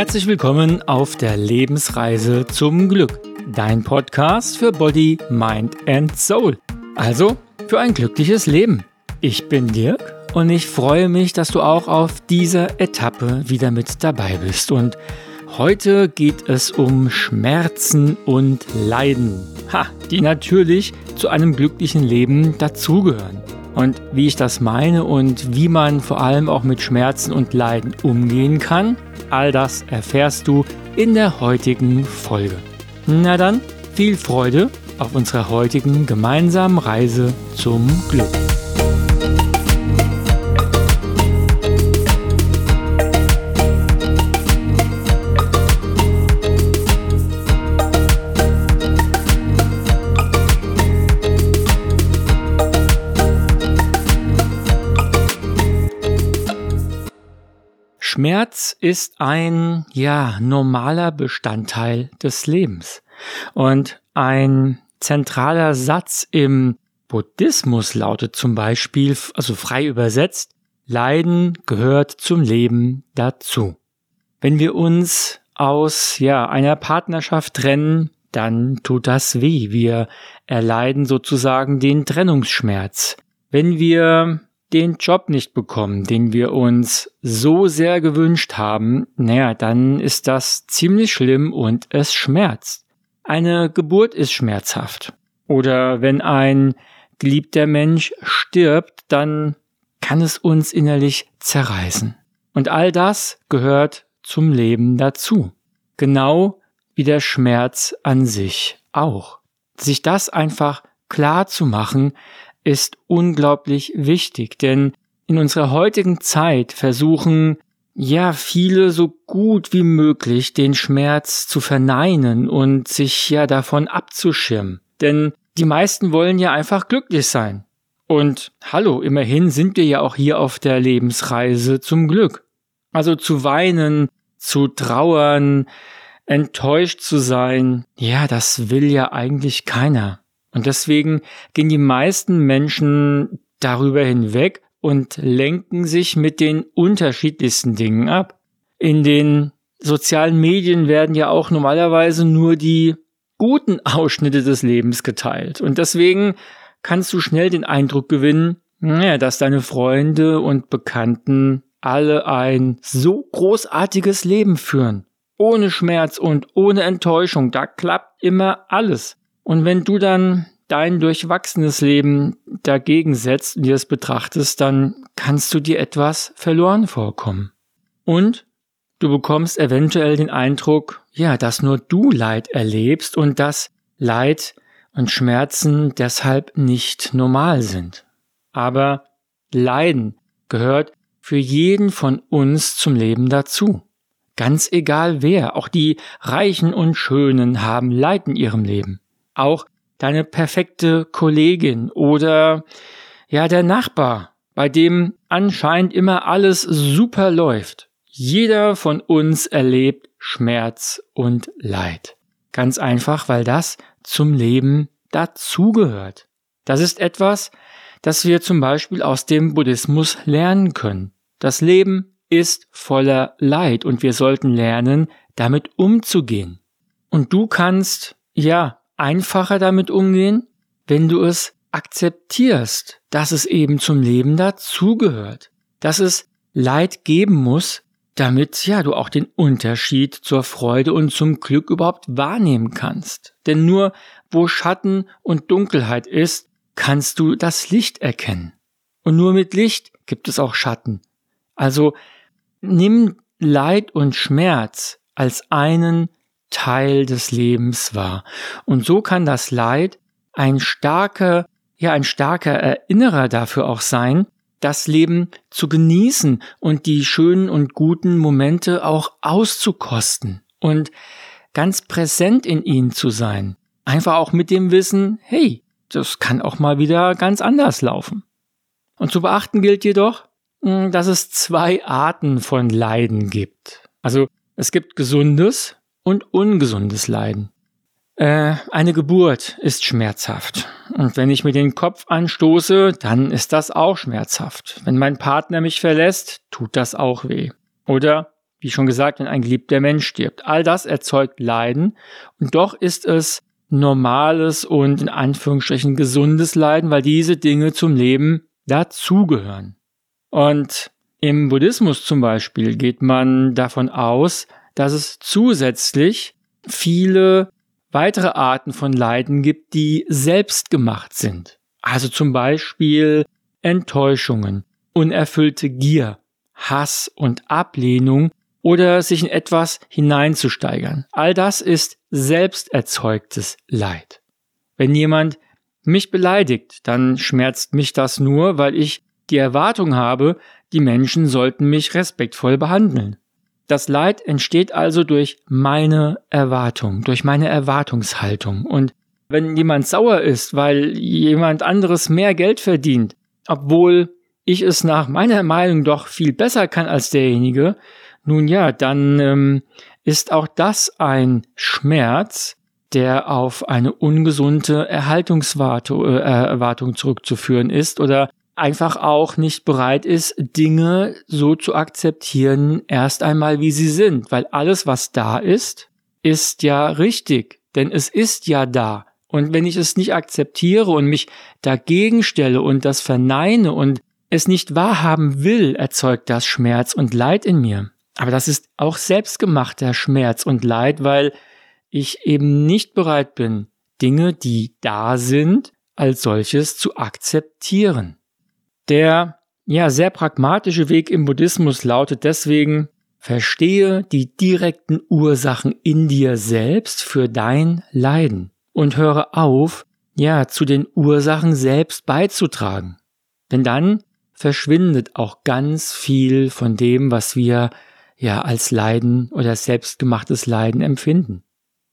Herzlich willkommen auf der Lebensreise zum Glück. Dein Podcast für Body, Mind and Soul. Also für ein glückliches Leben. Ich bin Dirk und ich freue mich, dass du auch auf dieser Etappe wieder mit dabei bist. Und heute geht es um Schmerzen und Leiden. Ha, die natürlich zu einem glücklichen Leben dazugehören. Und wie ich das meine und wie man vor allem auch mit Schmerzen und Leiden umgehen kann, all das erfährst du in der heutigen Folge. Na dann, viel Freude auf unserer heutigen gemeinsamen Reise zum Glück. Schmerz ist ein, ja, normaler Bestandteil des Lebens. Und ein zentraler Satz im Buddhismus lautet zum Beispiel, also frei übersetzt, Leiden gehört zum Leben dazu. Wenn wir uns aus, ja, einer Partnerschaft trennen, dann tut das weh. Wir erleiden sozusagen den Trennungsschmerz. Wenn wir den Job nicht bekommen, den wir uns so sehr gewünscht haben, naja, dann ist das ziemlich schlimm und es schmerzt. Eine Geburt ist schmerzhaft. Oder wenn ein geliebter Mensch stirbt, dann kann es uns innerlich zerreißen. Und all das gehört zum Leben dazu. Genau wie der Schmerz an sich auch. Sich das einfach klar zu machen, ist unglaublich wichtig, denn in unserer heutigen Zeit versuchen ja viele so gut wie möglich den Schmerz zu verneinen und sich ja davon abzuschirmen. Denn die meisten wollen ja einfach glücklich sein. Und hallo, immerhin sind wir ja auch hier auf der Lebensreise zum Glück. Also zu weinen, zu trauern, enttäuscht zu sein, ja, das will ja eigentlich keiner. Und deswegen gehen die meisten Menschen darüber hinweg und lenken sich mit den unterschiedlichsten Dingen ab. In den sozialen Medien werden ja auch normalerweise nur die guten Ausschnitte des Lebens geteilt. Und deswegen kannst du schnell den Eindruck gewinnen, ja, dass deine Freunde und Bekannten alle ein so großartiges Leben führen. Ohne Schmerz und ohne Enttäuschung. Da klappt immer alles. Und wenn du dann dein durchwachsenes Leben dagegen setzt und dir das betrachtest, dann kannst du dir etwas verloren vorkommen. Und du bekommst eventuell den Eindruck, ja, dass nur du Leid erlebst und dass Leid und Schmerzen deshalb nicht normal sind. Aber Leiden gehört für jeden von uns zum Leben dazu. Ganz egal wer, auch die Reichen und Schönen haben Leid in ihrem Leben. Auch deine perfekte Kollegin oder ja der Nachbar, bei dem anscheinend immer alles super läuft. Jeder von uns erlebt Schmerz und Leid. Ganz einfach, weil das zum Leben dazugehört. Das ist etwas, das wir zum Beispiel aus dem Buddhismus lernen können. Das Leben ist voller Leid und wir sollten lernen, damit umzugehen. Und du kannst, ja, einfacher damit umgehen, wenn du es akzeptierst, dass es eben zum Leben dazugehört, dass es Leid geben muss, damit ja du auch den Unterschied zur Freude und zum Glück überhaupt wahrnehmen kannst. Denn nur wo Schatten und Dunkelheit ist, kannst du das Licht erkennen. Und nur mit Licht gibt es auch Schatten. Also nimm Leid und Schmerz als einen Teil des Lebens war. Und so kann das Leid ein starker, ja, ein starker Erinnerer dafür auch sein, das Leben zu genießen und die schönen und guten Momente auch auszukosten und ganz präsent in ihnen zu sein. Einfach auch mit dem Wissen, hey, das kann auch mal wieder ganz anders laufen. Und zu beachten gilt jedoch, hm, dass es zwei Arten von Leiden gibt. Also es gibt gesundes und ungesundes Leiden. Äh, eine Geburt ist schmerzhaft. Und wenn ich mir den Kopf anstoße, dann ist das auch schmerzhaft. Wenn mein Partner mich verlässt, tut das auch weh. Oder, wie schon gesagt, wenn ein geliebter Mensch stirbt. All das erzeugt Leiden. Und doch ist es normales und in Anführungsstrichen gesundes Leiden, weil diese Dinge zum Leben dazugehören. Und im Buddhismus zum Beispiel geht man davon aus, dass es zusätzlich viele weitere Arten von Leiden gibt, die selbst gemacht sind. Also zum Beispiel Enttäuschungen, unerfüllte Gier, Hass und Ablehnung oder sich in etwas hineinzusteigern. All das ist selbst erzeugtes Leid. Wenn jemand mich beleidigt, dann schmerzt mich das nur, weil ich die Erwartung habe, die Menschen sollten mich respektvoll behandeln. Das Leid entsteht also durch meine Erwartung, durch meine Erwartungshaltung. Und wenn jemand sauer ist, weil jemand anderes mehr Geld verdient, obwohl ich es nach meiner Meinung doch viel besser kann als derjenige, nun ja, dann ähm, ist auch das ein Schmerz, der auf eine ungesunde Erhaltungserwartung äh, zurückzuführen ist oder einfach auch nicht bereit ist, Dinge so zu akzeptieren, erst einmal wie sie sind, weil alles, was da ist, ist ja richtig, denn es ist ja da. Und wenn ich es nicht akzeptiere und mich dagegen stelle und das verneine und es nicht wahrhaben will, erzeugt das Schmerz und Leid in mir. Aber das ist auch selbstgemachter Schmerz und Leid, weil ich eben nicht bereit bin, Dinge, die da sind, als solches zu akzeptieren. Der ja sehr pragmatische Weg im Buddhismus lautet deswegen, verstehe die direkten Ursachen in dir selbst für dein Leiden und höre auf, ja, zu den Ursachen selbst beizutragen. Denn dann verschwindet auch ganz viel von dem, was wir ja als Leiden oder selbstgemachtes Leiden empfinden.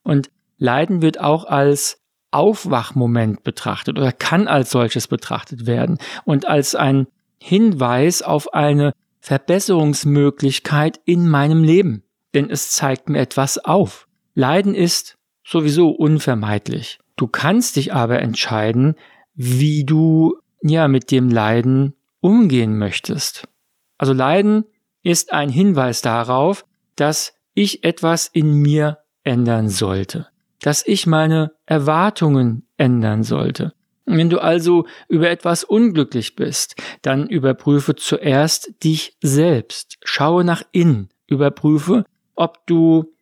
Und Leiden wird auch als Aufwachmoment betrachtet oder kann als solches betrachtet werden und als ein Hinweis auf eine Verbesserungsmöglichkeit in meinem Leben. Denn es zeigt mir etwas auf. Leiden ist sowieso unvermeidlich. Du kannst dich aber entscheiden, wie du ja mit dem Leiden umgehen möchtest. Also Leiden ist ein Hinweis darauf, dass ich etwas in mir ändern sollte dass ich meine Erwartungen ändern sollte. Wenn du also über etwas unglücklich bist, dann überprüfe zuerst dich selbst. Schaue nach innen. Überprüfe, ob du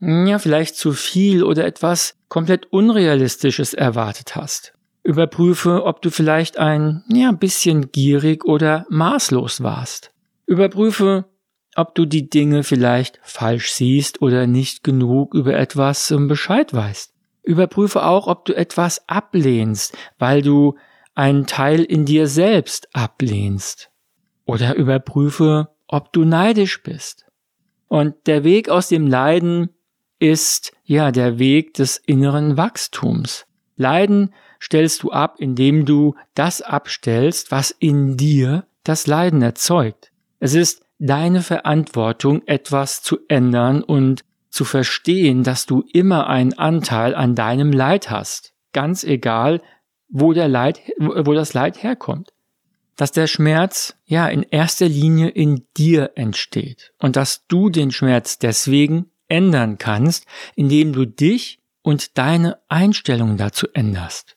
ja vielleicht zu viel oder etwas komplett Unrealistisches erwartet hast. Überprüfe, ob du vielleicht ein ja, bisschen gierig oder maßlos warst. Überprüfe, ob du die Dinge vielleicht falsch siehst oder nicht genug über etwas Bescheid weißt. Überprüfe auch, ob du etwas ablehnst, weil du einen Teil in dir selbst ablehnst. Oder überprüfe, ob du neidisch bist. Und der Weg aus dem Leiden ist ja der Weg des inneren Wachstums. Leiden stellst du ab, indem du das abstellst, was in dir das Leiden erzeugt. Es ist deine Verantwortung, etwas zu ändern und zu verstehen, dass du immer einen Anteil an deinem Leid hast. Ganz egal, wo der Leid, wo das Leid herkommt. Dass der Schmerz, ja, in erster Linie in dir entsteht. Und dass du den Schmerz deswegen ändern kannst, indem du dich und deine Einstellung dazu änderst.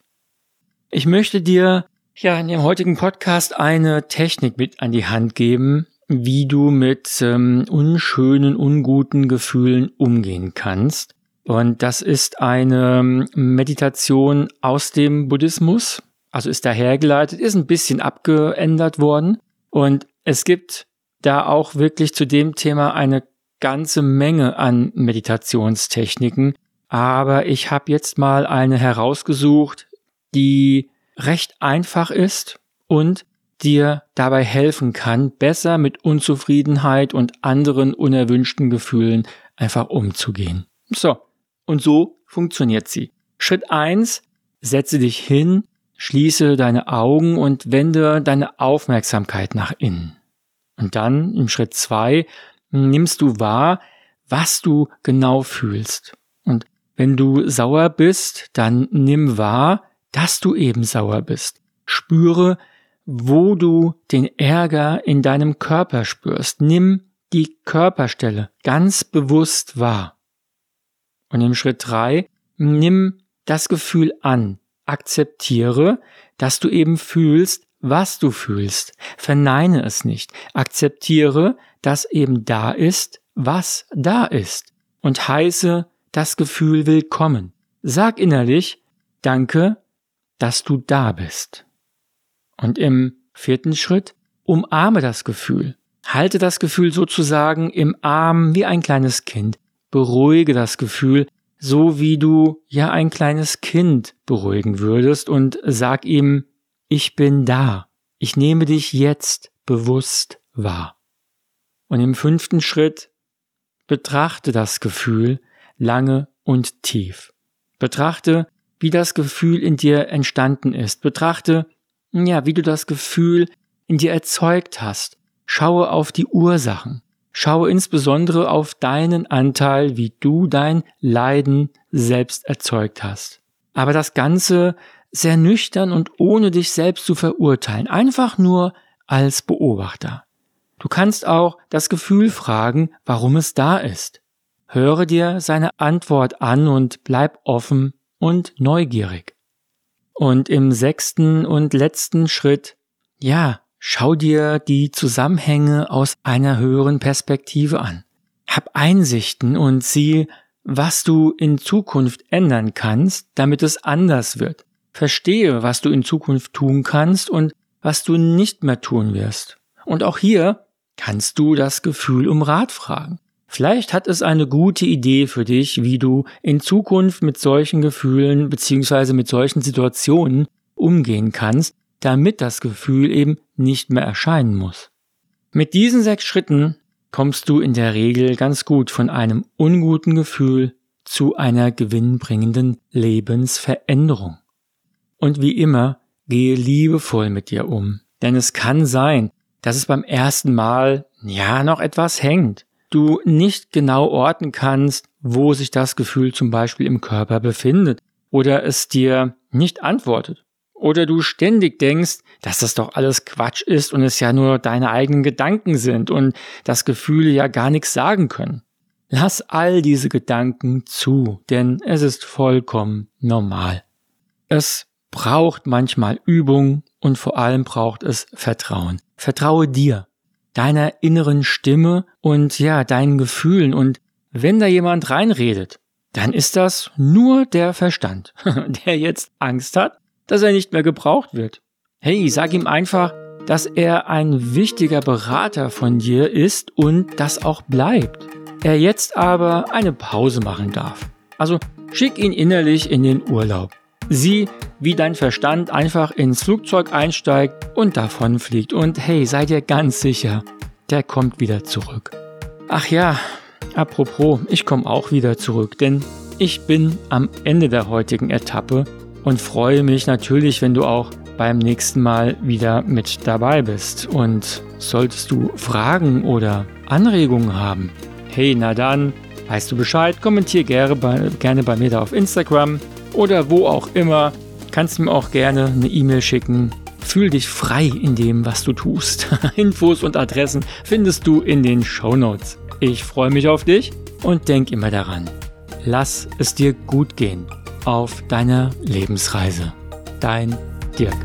Ich möchte dir ja in dem heutigen Podcast eine Technik mit an die Hand geben, wie du mit ähm, unschönen, unguten Gefühlen umgehen kannst. Und das ist eine ähm, Meditation aus dem Buddhismus, also ist dahergeleitet, ist ein bisschen abgeändert worden. Und es gibt da auch wirklich zu dem Thema eine ganze Menge an Meditationstechniken. Aber ich habe jetzt mal eine herausgesucht, die recht einfach ist und dir dabei helfen kann, besser mit Unzufriedenheit und anderen unerwünschten Gefühlen einfach umzugehen. So, und so funktioniert sie. Schritt eins: setze dich hin, schließe deine Augen und wende deine Aufmerksamkeit nach innen. Und dann im Schritt zwei nimmst du wahr, was du genau fühlst. Und Wenn du sauer bist, dann nimm wahr, dass du eben sauer bist. Spüre, wo du den Ärger in deinem Körper spürst. Nimm die Körperstelle ganz bewusst wahr. Und im Schritt drei nimm das Gefühl an. Akzeptiere, dass du eben fühlst, was du fühlst. Verneine es nicht. Akzeptiere, dass eben da ist, was da ist. Und heiße das Gefühl willkommen. Sag innerlich, danke, dass du da bist. Und im vierten Schritt, umarme das Gefühl. Halte das Gefühl sozusagen im Arm wie ein kleines Kind. Beruhige das Gefühl, so wie du ja ein kleines Kind beruhigen würdest und sag ihm, ich bin da. Ich nehme dich jetzt bewusst wahr. Und im fünften Schritt betrachte das Gefühl lange und tief. Betrachte, wie das Gefühl in dir entstanden ist. Betrachte, ja, wie du das Gefühl in dir erzeugt hast. Schaue auf die Ursachen. Schaue insbesondere auf deinen Anteil, wie du dein Leiden selbst erzeugt hast. Aber das Ganze sehr nüchtern und ohne dich selbst zu verurteilen, einfach nur als Beobachter. Du kannst auch das Gefühl fragen, warum es da ist. Höre dir seine Antwort an und bleib offen und neugierig. Und im sechsten und letzten Schritt, ja, schau dir die Zusammenhänge aus einer höheren Perspektive an. Hab Einsichten und sieh, was du in Zukunft ändern kannst, damit es anders wird. Verstehe, was du in Zukunft tun kannst und was du nicht mehr tun wirst. Und auch hier kannst du das Gefühl um Rat fragen. Vielleicht hat es eine gute Idee für dich, wie du in Zukunft mit solchen Gefühlen bzw. mit solchen Situationen umgehen kannst, damit das Gefühl eben nicht mehr erscheinen muss. Mit diesen sechs Schritten kommst du in der Regel ganz gut von einem unguten Gefühl zu einer gewinnbringenden Lebensveränderung. Und wie immer, gehe liebevoll mit dir um. Denn es kann sein, dass es beim ersten Mal ja noch etwas hängt du nicht genau orten kannst, wo sich das Gefühl zum Beispiel im Körper befindet oder es dir nicht antwortet. Oder du ständig denkst, dass das doch alles Quatsch ist und es ja nur deine eigenen Gedanken sind und das Gefühle ja gar nichts sagen können. Lass all diese Gedanken zu, denn es ist vollkommen normal. Es braucht manchmal Übung und vor allem braucht es Vertrauen. Vertraue dir deiner inneren Stimme und ja, deinen Gefühlen. Und wenn da jemand reinredet, dann ist das nur der Verstand, der jetzt Angst hat, dass er nicht mehr gebraucht wird. Hey, sag ihm einfach, dass er ein wichtiger Berater von dir ist und das auch bleibt. Er jetzt aber eine Pause machen darf. Also schick ihn innerlich in den Urlaub. Sieh, wie dein Verstand einfach ins Flugzeug einsteigt und davonfliegt. Und hey, sei dir ganz sicher, der kommt wieder zurück. Ach ja, apropos, ich komme auch wieder zurück, denn ich bin am Ende der heutigen Etappe und freue mich natürlich, wenn du auch beim nächsten Mal wieder mit dabei bist. Und solltest du Fragen oder Anregungen haben, hey, na dann, weißt du Bescheid, kommentier gerne bei, gerne bei mir da auf Instagram oder wo auch immer. Kannst du mir auch gerne eine E-Mail schicken. Fühl dich frei in dem, was du tust. Infos und Adressen findest du in den Show Notes. Ich freue mich auf dich und denk immer daran. Lass es dir gut gehen auf deiner Lebensreise. Dein Dirk.